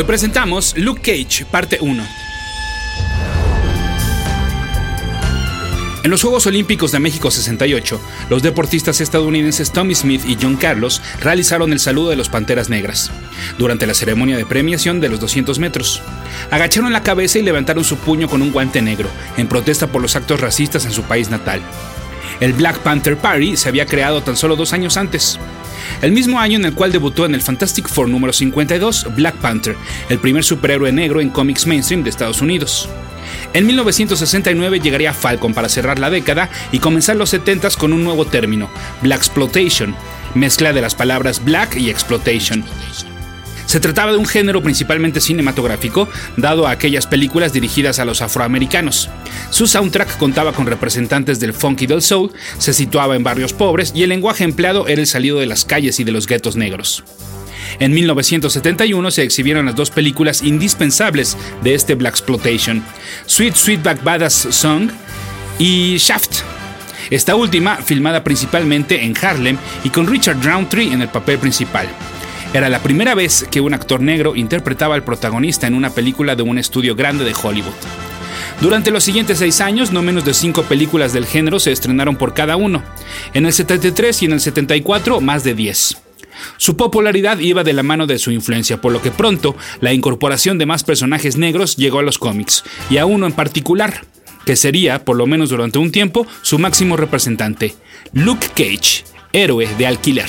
Hoy presentamos Luke Cage, parte 1. En los Juegos Olímpicos de México 68, los deportistas estadounidenses Tommy Smith y John Carlos realizaron el saludo de los Panteras Negras durante la ceremonia de premiación de los 200 metros. Agacharon la cabeza y levantaron su puño con un guante negro, en protesta por los actos racistas en su país natal. El Black Panther Party se había creado tan solo dos años antes. El mismo año en el cual debutó en el Fantastic Four número 52 Black Panther, el primer superhéroe negro en cómics mainstream de Estados Unidos. En 1969 llegaría Falcon para cerrar la década y comenzar los 70s con un nuevo término, Black Exploitation, mezcla de las palabras black y exploitation. Se trataba de un género principalmente cinematográfico, dado a aquellas películas dirigidas a los afroamericanos. Su soundtrack contaba con representantes del funk y del soul, se situaba en barrios pobres y el lenguaje empleado era el salido de las calles y de los guetos negros. En 1971 se exhibieron las dos películas indispensables de este Black Exploitation, Sweet Sweetback Badass Song y Shaft. Esta última, filmada principalmente en Harlem y con Richard Roundtree en el papel principal. Era la primera vez que un actor negro interpretaba al protagonista en una película de un estudio grande de Hollywood. Durante los siguientes seis años, no menos de cinco películas del género se estrenaron por cada uno. En el 73 y en el 74, más de 10. Su popularidad iba de la mano de su influencia, por lo que pronto la incorporación de más personajes negros llegó a los cómics, y a uno en particular, que sería, por lo menos durante un tiempo, su máximo representante, Luke Cage, héroe de alquiler.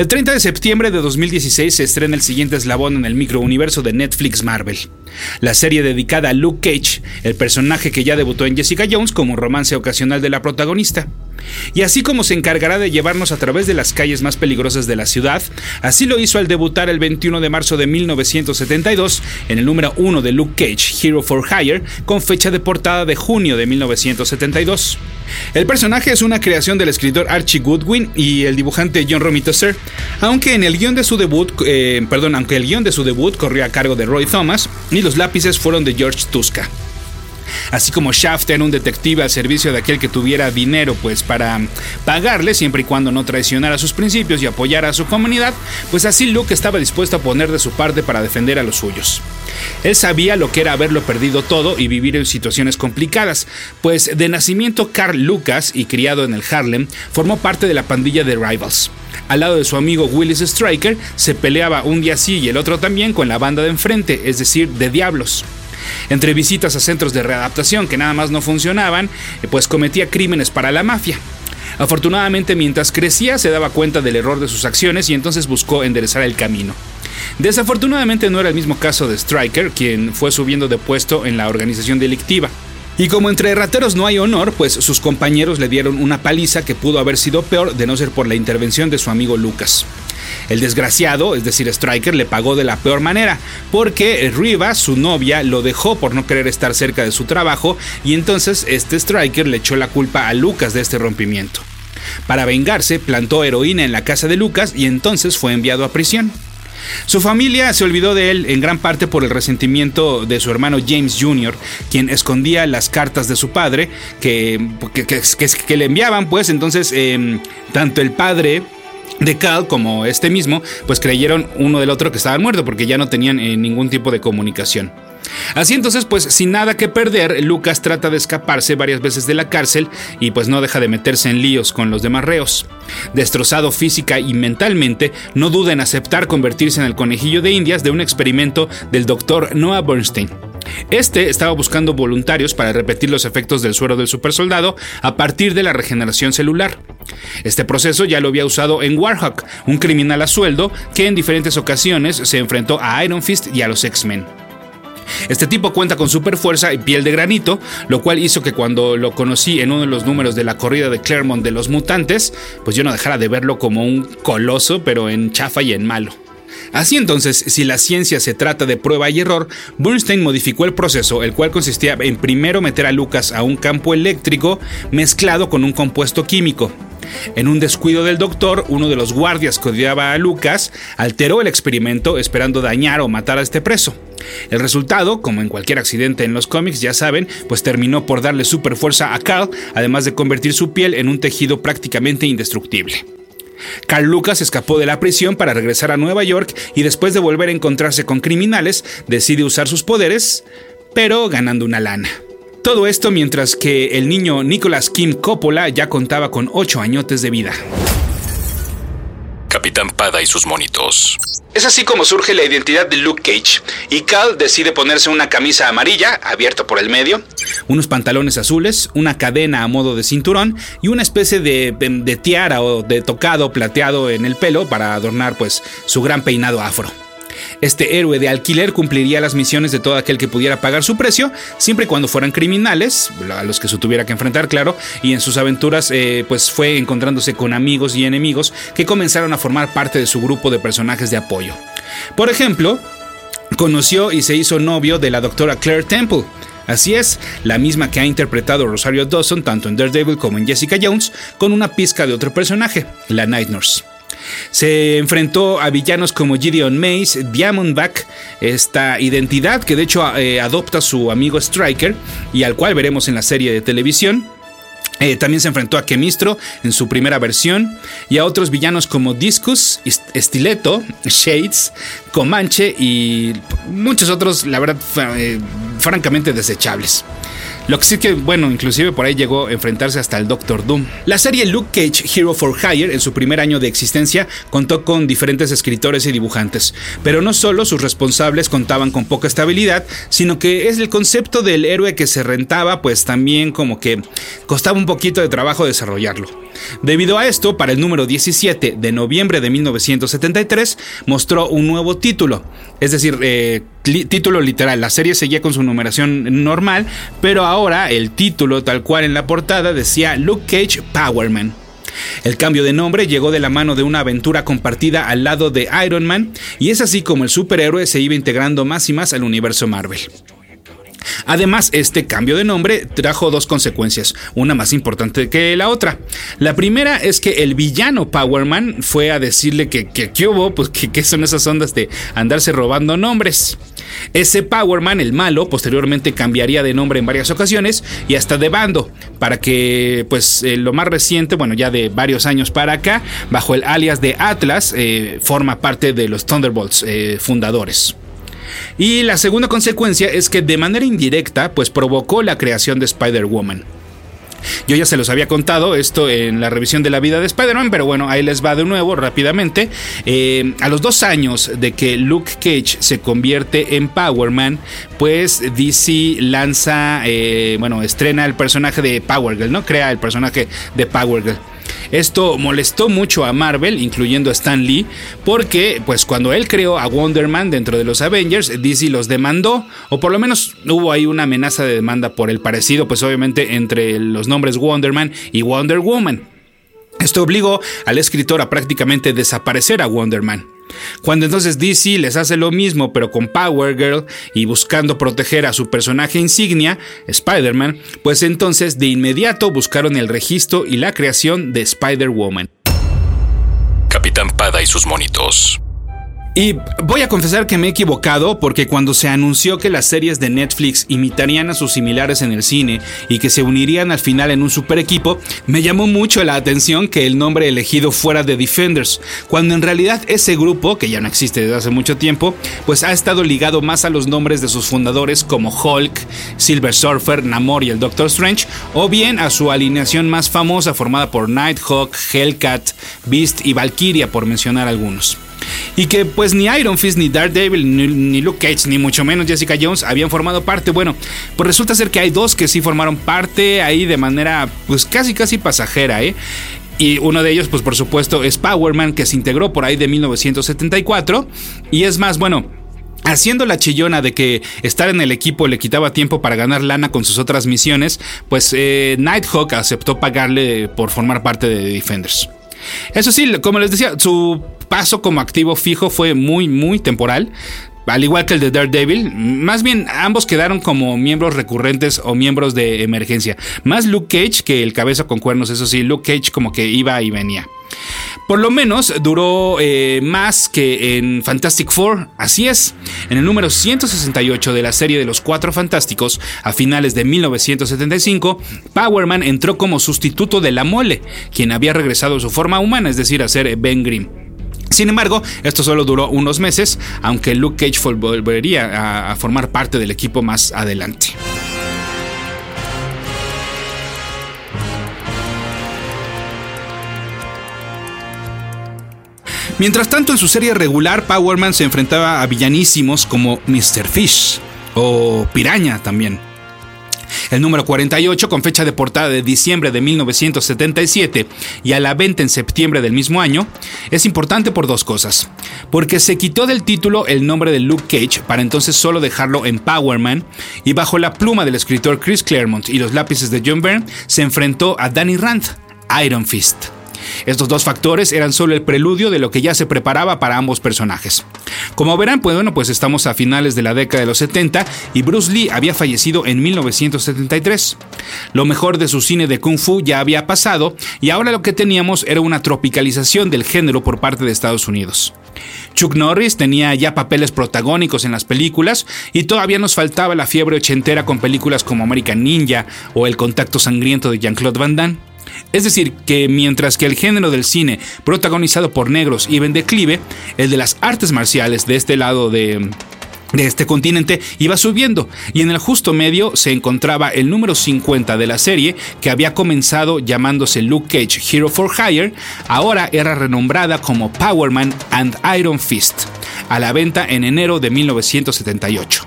El 30 de septiembre de 2016 se estrena el siguiente eslabón en el microuniverso de Netflix Marvel. La serie dedicada a Luke Cage, el personaje que ya debutó en Jessica Jones como romance ocasional de la protagonista. Y así como se encargará de llevarnos a través de las calles más peligrosas de la ciudad, así lo hizo al debutar el 21 de marzo de 1972 en el número 1 de Luke Cage, Hero for Hire, con fecha de portada de junio de 1972. El personaje es una creación del escritor Archie Goodwin y el dibujante John Romita Sr., aunque en el guion de su debut, eh, perdón, aunque el guion de su debut corrió a cargo de Roy Thomas y los lápices fueron de George Tuska. Así como Shaft era un detective al servicio de aquel que tuviera dinero pues para pagarle siempre y cuando no traicionara sus principios y apoyara a su comunidad, pues así Luke estaba dispuesto a poner de su parte para defender a los suyos. Él sabía lo que era haberlo perdido todo y vivir en situaciones complicadas, pues de nacimiento Carl Lucas y criado en el Harlem, formó parte de la pandilla de Rivals. Al lado de su amigo Willis Striker, se peleaba un día sí y el otro también con la banda de enfrente, es decir, de Diablos. Entre visitas a centros de readaptación que nada más no funcionaban, eh, pues cometía crímenes para la mafia. Afortunadamente, mientras crecía, se daba cuenta del error de sus acciones y entonces buscó enderezar el camino. Desafortunadamente no era el mismo caso de Striker, quien fue subiendo de puesto en la organización delictiva. Y como entre rateros no hay honor, pues sus compañeros le dieron una paliza que pudo haber sido peor de no ser por la intervención de su amigo Lucas. El desgraciado, es decir, Striker, le pagó de la peor manera, porque Riva, su novia, lo dejó por no querer estar cerca de su trabajo y entonces este Striker le echó la culpa a Lucas de este rompimiento. Para vengarse, plantó heroína en la casa de Lucas y entonces fue enviado a prisión. Su familia se olvidó de él en gran parte por el resentimiento de su hermano James Jr., quien escondía las cartas de su padre que, que, le enviaban, pues entonces em, tanto el padre de Cal como este mismo, pues creyeron uno del otro que estaban muertos porque ya no tenían eh, ningún tipo de comunicación. Así entonces, pues sin nada que perder, Lucas trata de escaparse varias veces de la cárcel y pues no deja de meterse en líos con los demás reos. Destrozado física y mentalmente, no duda en aceptar convertirse en el conejillo de indias de un experimento del doctor Noah Bernstein. Este estaba buscando voluntarios para repetir los efectos del suero del supersoldado a partir de la regeneración celular. Este proceso ya lo había usado en Warhawk, un criminal a sueldo que en diferentes ocasiones se enfrentó a Iron Fist y a los X-Men. Este tipo cuenta con super fuerza y piel de granito, lo cual hizo que cuando lo conocí en uno de los números de la corrida de Claremont de los mutantes, pues yo no dejara de verlo como un coloso, pero en chafa y en malo. Así entonces, si la ciencia se trata de prueba y error, Bernstein modificó el proceso, el cual consistía en primero meter a Lucas a un campo eléctrico mezclado con un compuesto químico. En un descuido del doctor, uno de los guardias que odiaba a Lucas alteró el experimento esperando dañar o matar a este preso. El resultado, como en cualquier accidente en los cómics, ya saben, pues terminó por darle super fuerza a Carl, además de convertir su piel en un tejido prácticamente indestructible. Carl Lucas escapó de la prisión para regresar a Nueva York y después de volver a encontrarse con criminales, decide usar sus poderes, pero ganando una lana. Todo esto mientras que el niño Nicholas Kim Coppola ya contaba con 8 añotes de vida. Capitán Pada y sus monitos. Es así como surge la identidad de Luke Cage, y Cal decide ponerse una camisa amarilla, abierta por el medio, unos pantalones azules, una cadena a modo de cinturón y una especie de, de tiara o de tocado plateado en el pelo para adornar pues su gran peinado afro. Este héroe de alquiler cumpliría las misiones de todo aquel que pudiera pagar su precio, siempre y cuando fueran criminales, a los que se tuviera que enfrentar, claro, y en sus aventuras eh, pues fue encontrándose con amigos y enemigos que comenzaron a formar parte de su grupo de personajes de apoyo. Por ejemplo, conoció y se hizo novio de la doctora Claire Temple, Así es, la misma que ha interpretado Rosario Dawson tanto en Daredevil como en Jessica Jones, con una pizca de otro personaje, la Night Nurse. Se enfrentó a villanos como Gideon Mace, Diamondback, esta identidad que de hecho eh, adopta su amigo Striker y al cual veremos en la serie de televisión. Eh, también se enfrentó a Kemistro en su primera versión y a otros villanos como Discus, Stiletto, Shades, Comanche y muchos otros, la verdad, eh, francamente desechables. Lo que sí que, bueno, inclusive por ahí llegó a enfrentarse hasta el Doctor Doom. La serie Luke Cage Hero for Hire, en su primer año de existencia, contó con diferentes escritores y dibujantes. Pero no solo sus responsables contaban con poca estabilidad, sino que es el concepto del héroe que se rentaba, pues también como que costaba un poquito de trabajo desarrollarlo. Debido a esto, para el número 17 de noviembre de 1973, mostró un nuevo título, es decir, eh, título literal. La serie seguía con su numeración normal, pero ahora el título, tal cual en la portada, decía Luke Cage Powerman. El cambio de nombre llegó de la mano de una aventura compartida al lado de Iron Man, y es así como el superhéroe se iba integrando más y más al universo Marvel. Además, este cambio de nombre trajo dos consecuencias, una más importante que la otra. La primera es que el villano Powerman fue a decirle que qué hubo, pues que, son esas ondas de andarse robando nombres. Ese Powerman, el malo, posteriormente cambiaría de nombre en varias ocasiones y hasta de bando, para que, pues, eh, lo más reciente, bueno, ya de varios años para acá, bajo el alias de Atlas, eh, forma parte de los Thunderbolts eh, fundadores. Y la segunda consecuencia es que de manera indirecta, pues provocó la creación de Spider-Woman. Yo ya se los había contado esto en la revisión de la vida de Spider-Man, pero bueno, ahí les va de nuevo rápidamente. Eh, a los dos años de que Luke Cage se convierte en Power Man, pues DC lanza, eh, bueno, estrena el personaje de Power Girl, ¿no? Crea el personaje de Power Girl. Esto molestó mucho a Marvel, incluyendo a Stan Lee, porque pues cuando él creó a Wonder Man dentro de los Avengers, DC los demandó, o por lo menos hubo ahí una amenaza de demanda por el parecido, pues obviamente entre los nombres Wonder Man y Wonder Woman. Esto obligó al escritor a prácticamente desaparecer a Wonder Man. Cuando entonces DC les hace lo mismo pero con Power Girl y buscando proteger a su personaje insignia, Spider-Man, pues entonces de inmediato buscaron el registro y la creación de Spider-Woman. Capitán Pada y sus monitos. Y voy a confesar que me he equivocado porque cuando se anunció que las series de Netflix imitarían a sus similares en el cine y que se unirían al final en un super equipo, me llamó mucho la atención que el nombre elegido fuera de Defenders, cuando en realidad ese grupo, que ya no existe desde hace mucho tiempo, pues ha estado ligado más a los nombres de sus fundadores como Hulk, Silver Surfer, Namor y el Doctor Strange, o bien a su alineación más famosa formada por Nighthawk, Hellcat, Beast y Valkyria, por mencionar algunos. Y que pues ni Iron Fist, ni Daredevil, ni, ni Luke Cage, ni mucho menos Jessica Jones habían formado parte. Bueno, pues resulta ser que hay dos que sí formaron parte ahí de manera pues casi casi pasajera, ¿eh? Y uno de ellos, pues por supuesto, es Powerman, que se integró por ahí de 1974. Y es más, bueno, Haciendo la chillona de que estar en el equipo le quitaba tiempo para ganar lana con sus otras misiones, pues eh, Nighthawk aceptó pagarle por formar parte de Defenders. Eso sí, como les decía, su paso como activo fijo fue muy, muy temporal al igual que el de Daredevil, más bien ambos quedaron como miembros recurrentes o miembros de emergencia. Más Luke Cage que el cabeza con cuernos, eso sí, Luke Cage como que iba y venía. Por lo menos duró eh, más que en Fantastic Four, así es. En el número 168 de la serie de los Cuatro Fantásticos, a finales de 1975, Powerman entró como sustituto de la mole, quien había regresado a su forma humana, es decir, a ser Ben Grimm. Sin embargo, esto solo duró unos meses, aunque Luke Cage volvería a, formar parte del equipo más adelante. Mientras tanto, en su serie regular, Powerman se enfrentaba a villanísimos como Mr. Fish o Piraña también. El número 48, con fecha de portada de diciembre de 1977 y a la venta en septiembre del mismo año, es importante por dos cosas. Porque se quitó del título el nombre de Luke Cage para entonces solo dejarlo en Powerman y bajo la pluma del escritor Chris Claremont y los lápices de John Byrne se enfrentó a Danny Rand, Iron Fist. Estos dos factores eran solo el preludio de lo que ya se preparaba para ambos personajes. Como verán, pues bueno, pues estamos a finales de la década de los 70 y Bruce Lee había fallecido en 1973. Lo mejor de su cine de kung fu ya había pasado y ahora lo que teníamos era una tropicalización del género por parte de Estados Unidos. Chuck Norris tenía ya papeles protagónicos en las películas y todavía nos faltaba la fiebre ochentera con películas como American Ninja o El contacto sangriento de Jean-Claude Van Damme. Es decir, que mientras que el género del cine protagonizado por negros iba en declive, el de las artes marciales de este lado de, este continente iba subiendo y en el justo medio se encontraba el número 50 de la serie que había comenzado llamándose Luke Cage Hero for Hire, ahora era renombrada como Powerman and Iron Fist, a la venta en enero de 1978.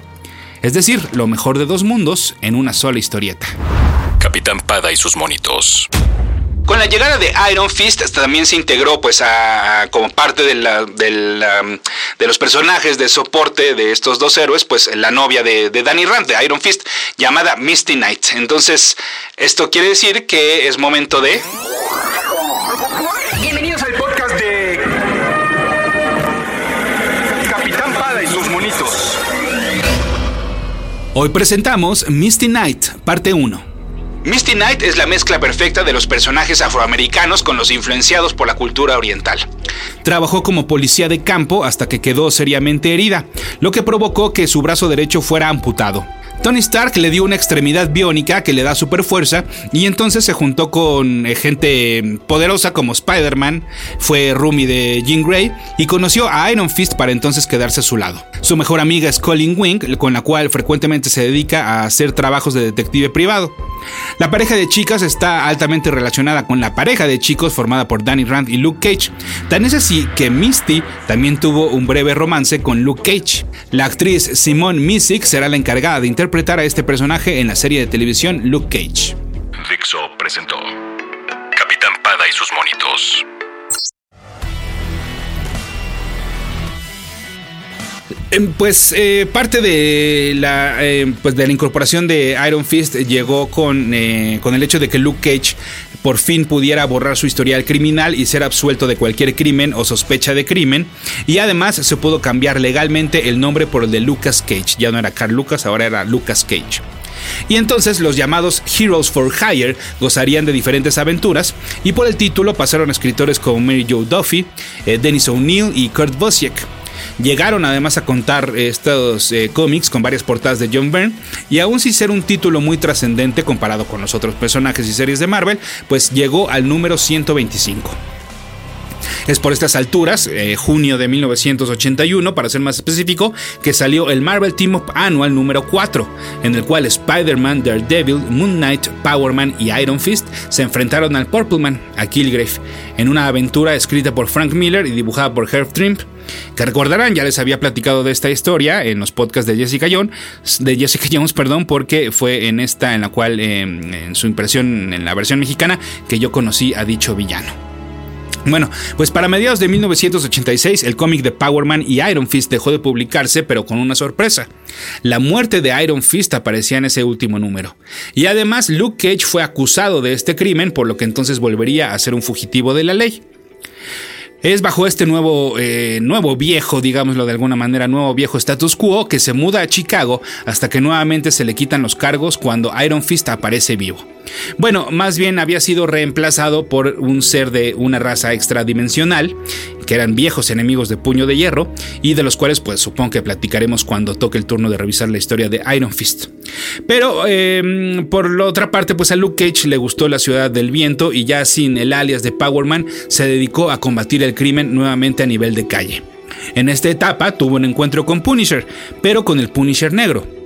Es decir, lo mejor de dos mundos en una sola historieta. Capitán Pada y sus monitos. Con la llegada de Iron Fist también se integró pues a, como parte de, la, de, los personajes de soporte de estos dos héroes, pues la novia de, de, Danny Rand, de Iron Fist, llamada Misty Knight. Entonces, esto quiere decir que es momento de... Bienvenidos al podcast de Capitán Pada y sus monitos. Hoy presentamos Misty Knight, parte 1. Misty Knight es la mezcla perfecta de los personajes afroamericanos con los influenciados por la cultura oriental. Trabajó como policía de campo hasta que quedó seriamente herida, lo que provocó que su brazo derecho fuera amputado. Tony Stark le dio una extremidad biónica que le da super fuerza y entonces se juntó con eh, gente poderosa como Spider-Man, fue roomie de Jean Grey y conoció a Iron Fist para entonces quedarse a su lado. Su mejor amiga es Colin Wing, con la cual frecuentemente se dedica a hacer trabajos de detective privado. La pareja de chicas está altamente relacionada con la pareja de chicos formada por Danny Rand y Luke Cage. Tan es así que Misty también tuvo un breve romance con Luke Cage. La actriz Simone Missick será la encargada de interpretar a este personaje en la serie de televisión Luke Cage. Dixo presentó Capitán Pada y sus monitos. Em, pues eh, parte de la, eh, pues de la incorporación de Iron Fist llegó con, eh, con el hecho de que Luke Cage por fin pudiera borrar su historial criminal y ser absuelto de cualquier crimen o sospecha de crimen. Y además se pudo cambiar legalmente el nombre por el de Lucas Cage. Ya no era Carl Lucas, ahora era Lucas Cage. Y entonces los llamados Heroes for Hire gozarían de diferentes aventuras y por el título pasaron escritores como Mary Jo Duffy, Dennis O'Neill y Kurt Busiek. Llegaron además a contar estos eh, cómics con varias portadas de John Byrne y aún sin ser un título muy trascendente comparado con los otros personajes y series de Marvel, pues llegó al número 125. Es por estas alturas, eh, junio de 1981, para ser más específico, que salió el Marvel Team Up Annual número 4, en el cual Spider-Man, Daredevil, Moon Knight, Power Man y Iron Fist se enfrentaron al Purple Man, a Killgrave, en una aventura escrita por Frank Miller y dibujada por Herb Trimp, que recordarán, ya les había platicado de esta historia en los podcasts de Jessica Jones, de Jessica perdón, porque fue en esta en la cual, em, en su impresión en la versión mexicana, que yo conocí a dicho villano. Bueno, pues para mediados de 1986 el cómic de Power Man y Iron Fist dejó de publicarse, pero con una sorpresa. La muerte de Iron Fist aparecía en ese último número. Y además Luke Cage fue acusado de este crimen, por lo que entonces volvería a ser un fugitivo de la ley. Es bajo este nuevo, eh, nuevo viejo, digámoslo de alguna manera, nuevo viejo status quo que se muda a Chicago hasta que nuevamente se le quitan los cargos cuando Iron Fist aparece vivo. Bueno, más bien había sido reemplazado por un ser de una raza extradimensional, que eran viejos enemigos de puño de hierro, y de los cuales pues supongo que platicaremos cuando toque el turno de revisar la historia de Iron Fist. Pero em, por la otra parte, pues a Luke Cage le gustó la ciudad del viento y ya sin el alias de Power Man se dedicó a combatir el crimen nuevamente a nivel de calle. En esta etapa tuvo un encuentro con Punisher, pero con el Punisher negro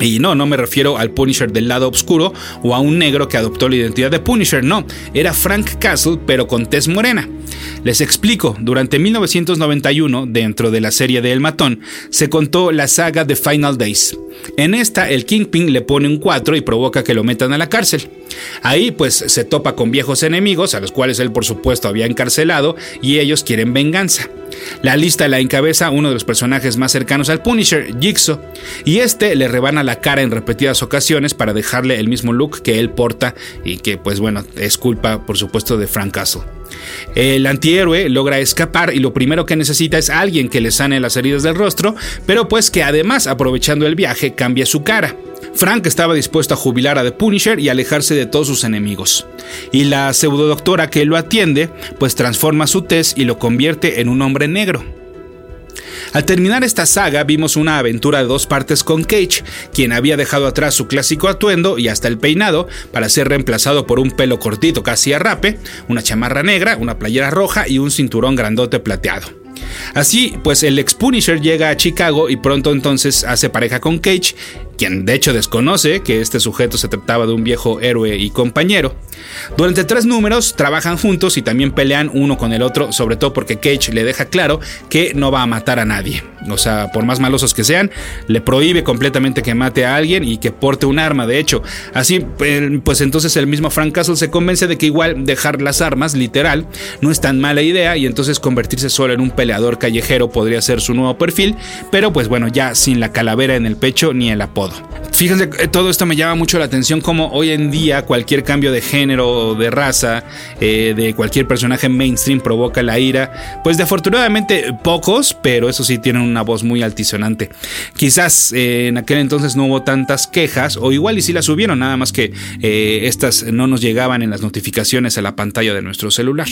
y no, no me refiero al Punisher del lado oscuro o a un negro que adoptó la identidad de Punisher, no, era Frank Castle pero con tez morena. Les explico, durante 1991, dentro de la serie de El Matón, se contó la saga de Final Days. En esta, el Kingpin le pone un 4 y provoca que lo metan a la cárcel. Ahí, pues, se topa con viejos enemigos, a los cuales él, por supuesto, había encarcelado, y ellos quieren venganza. La lista la encabeza uno de los personajes más cercanos al Punisher, Jigsaw, y este le rebana la cara en repetidas ocasiones para dejarle el mismo look que él porta y que, pues bueno, es culpa, por supuesto, de Frank Castle. El antihéroe logra escapar y lo primero que necesita es alguien que le sane las heridas del rostro, pero pues que además, aprovechando el viaje, cambia su cara. Frank estaba dispuesto a jubilar a The Punisher y alejarse de todos sus enemigos. Y la pseudodoctora que lo atiende, pues transforma su tez y lo convierte en un hombre negro. Al terminar esta saga vimos una aventura de dos partes con Cage, quien había dejado atrás su clásico atuendo y hasta el peinado para ser reemplazado por un pelo cortito casi a rape, una chamarra negra, una playera roja y un cinturón grandote plateado. Así, pues el ex Punisher llega a Chicago y pronto entonces hace pareja con Cage quien de hecho desconoce que este sujeto se trataba de un viejo héroe y compañero. Durante tres números trabajan juntos y también pelean uno con el otro, sobre todo porque Cage le deja claro que no va a matar a nadie. O sea, por más malosos que sean, le prohíbe completamente que mate a alguien y que porte un arma, de hecho. Así, pues entonces el mismo Frank Castle se convence de que igual dejar las armas, literal, no es tan mala idea y entonces convertirse solo en un peleador callejero podría ser su nuevo perfil, pero pues bueno, ya sin la calavera en el pecho ni el apodo. Fíjense, eh, todo esto me llama mucho la atención como hoy en día cualquier cambio de género, de raza, eh, de cualquier personaje mainstream provoca la ira. Pues de afortunadamente pocos, pero eso sí tienen una voz muy altisonante. Quizás eh, en aquel entonces no hubo tantas quejas, o igual y sí las hubieron, nada más que estas no nos llegaban en las notificaciones a la pantalla de nuestro celular.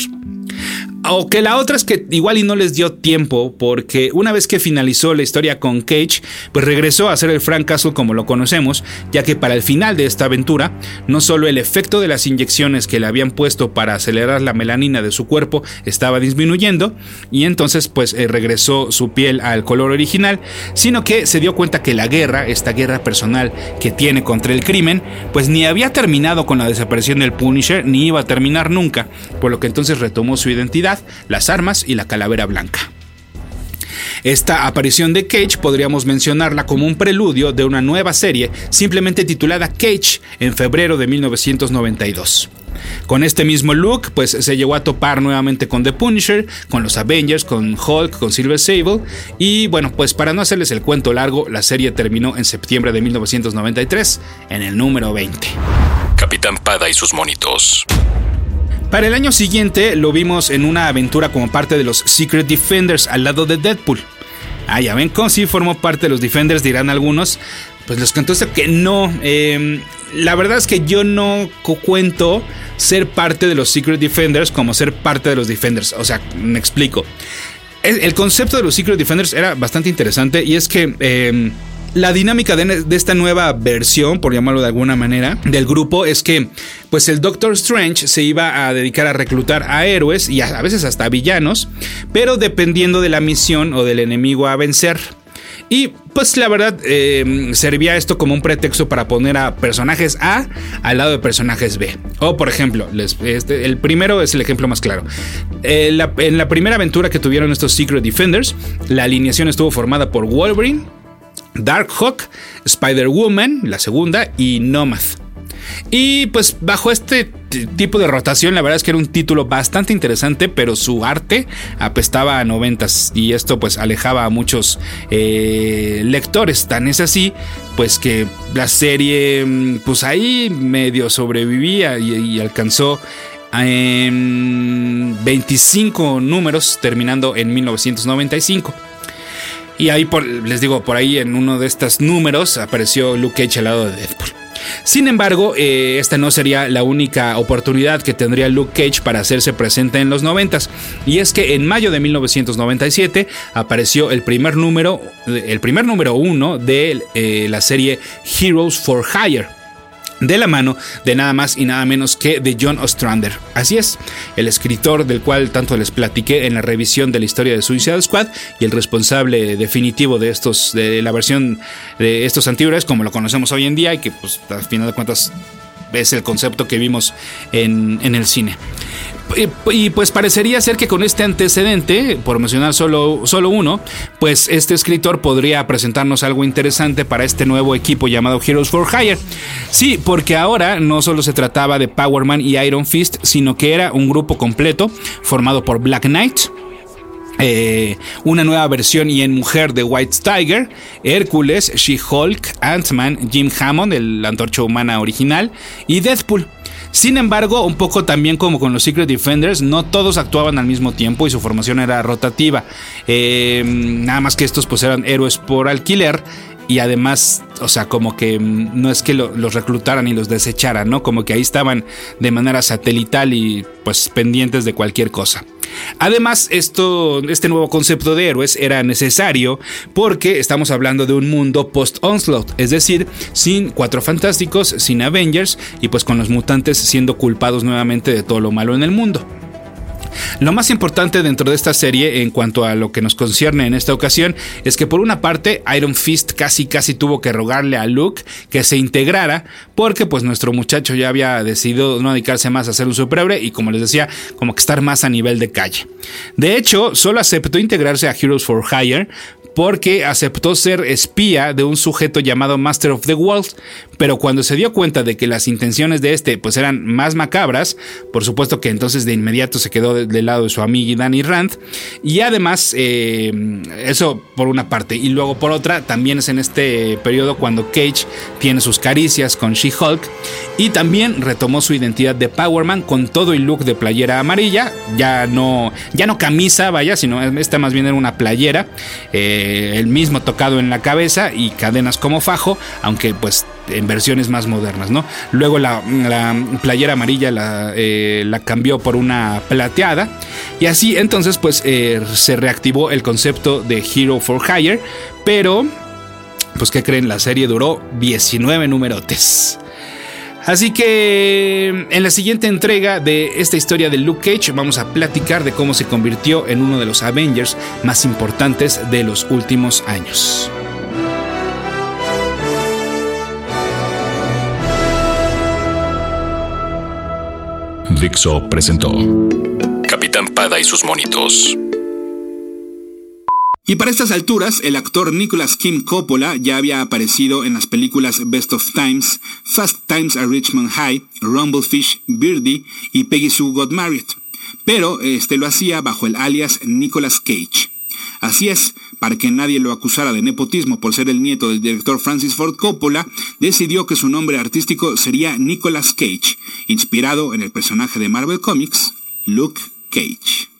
O que la otra es que igual y no les dio tiempo, porque una vez que finalizó la historia con Cage, pues regresó a ser el Frank Castle como lo conocemos, ya que para el final de esta aventura, no solo el efecto de las inyecciones que le habían puesto para acelerar la melanina de su cuerpo estaba disminuyendo, y entonces pues eh, regresó su piel al color original, sino que se dio cuenta que la guerra, esta guerra personal que tiene contra el crimen, pues ni había terminado con la desaparición del Punisher, ni iba a terminar nunca, por lo que entonces retomó su identidad, las armas y la calavera blanca. Esta aparición de Cage podríamos mencionarla como un preludio de una nueva serie simplemente titulada Cage en febrero de 1992. Con este mismo look, pues se llegó a topar nuevamente con The Punisher, con los Avengers, con Hulk, con Silver Sable. Y bueno, pues para no hacerles el cuento largo, la serie terminó en septiembre de 1993, en el número 20. Capitán Pada y sus monitos. Para el año siguiente lo vimos en una aventura como parte de los Secret Defenders al lado de Deadpool. Ah, ya ven, si formó parte de los Defenders, dirán algunos. Pues les contesto que no. Em, la verdad es que yo no cuento ser parte de los Secret Defenders como ser parte de los Defenders. O sea, me explico. El, concepto de los Secret Defenders era bastante interesante y es que... Em, la dinámica de, esta nueva versión, por llamarlo de alguna manera, del grupo es que pues el Doctor Strange se iba a dedicar a reclutar a héroes y a, veces hasta villanos, pero dependiendo de la misión o del enemigo a vencer. Y pues la verdad em, servía esto como un pretexto para poner a personajes A al lado de personajes B. O por ejemplo, este, el primero es el ejemplo más claro. Eh, en la primera aventura que tuvieron estos Secret Defenders, la alineación estuvo formada por Wolverine, Darkhawk, Spider-Woman, la segunda, y Nomad. Y pues bajo este tipo de rotación, la verdad es que era un título bastante interesante, pero su arte apestaba a noventas y esto pues alejaba a muchos eh, lectores. Tan es así, pues que la serie mm, pues ahí medio sobrevivía y, alcanzó 25 números terminando en 1995. Y ahí les digo, por ahí en uno de estos números apareció Luke Cage al lado de Deadpool. Sin embargo, eh, esta no sería la única oportunidad que tendría Luke Cage para hacerse presente en los 90 y es que en mayo de 1997 apareció el primer número, el primer número uno de eh, la serie Heroes for Hire de la mano de nada más y nada menos que de John Ostrander. Así es, el escritor del cual tanto les platiqué en la revisión de la historia de Suicide Squad y el responsable definitivo de estos de la versión de estos antihéroes como lo conocemos hoy en día y que pues al final de cuentas es el concepto que vimos en, en el cine. Y, pues parecería ser que con este antecedente, por mencionar solo, solo uno, pues este escritor podría presentarnos algo interesante para este nuevo equipo llamado Heroes for Hire. Sí, porque ahora no solo se trataba de Power Man y Iron Fist, sino que era un grupo completo formado por Black Knight, eh, una nueva versión y en mujer de White Tiger, Hércules, She-Hulk, Ant-Man, Jim Hammond, el antorcha humana original, y Deadpool. Sin embargo, un poco también como con los Secret Defenders, no todos actuaban al mismo tiempo y su formación era rotativa. Eh, nada más que estos pues eran héroes por alquiler y además, o sea, como que mm, no es que los reclutaran y los desecharan, ¿no? Como que ahí estaban de manera satelital y pues pendientes de cualquier cosa. Además, esto, este nuevo concepto de héroes era necesario porque estamos hablando de un mundo post-onslaught, es decir, sin Cuatro Fantásticos, sin Avengers y pues con los mutantes siendo culpados nuevamente de todo lo malo en el mundo. Lo más importante dentro de esta serie en cuanto a lo que nos concierne en esta ocasión es que por una parte Iron Fist casi casi tuvo que rogarle a Luke que se integrara porque pues nuestro muchacho ya había decidido no dedicarse más a ser un superhéroe y como les decía como que estar más a nivel de calle. De hecho, solo aceptó integrarse a Heroes for Hire porque aceptó ser espía de un sujeto llamado Master of the World, pero cuando se dio cuenta de que las intenciones de este pues eran más macabras, por supuesto que entonces de inmediato se quedó del lado de su amiga Danny Rand, y además eh, eso por una parte, y luego por otra también es en este periodo cuando Cage tiene sus caricias con She-Hulk, y también retomó su identidad de Powerman con todo el look de playera amarilla, ya no, ya no camisa, vaya, sino esta más bien era una playera. Eh, eh, el mismo tocado en la cabeza y cadenas como fajo, aunque pues en versiones más modernas, ¿no? Luego la, playera amarilla eh, la, cambió por una plateada y así entonces pues eh, se reactivó el concepto de Hero for Hire, pero pues ¿qué creen? La serie duró 19 numerotes. Así que en la siguiente entrega de esta historia de Luke Cage vamos a platicar de cómo se convirtió en uno de los Avengers más importantes de los últimos años. Dixo presentó Capitán Pada y sus monitos. Y para estas alturas, el actor Nicholas Kim Coppola ya había aparecido en las películas Best of Times, Fast Times at Richmond High, Rumblefish, Birdie y Peggy Sue Got Married. Pero este lo hacía bajo el alias Nicholas Cage. Así es, para que nadie lo acusara de nepotismo por ser el nieto del director Francis Ford Coppola, decidió que su nombre artístico sería Nicholas Cage, inspirado en el personaje de Marvel Comics, Luke Cage.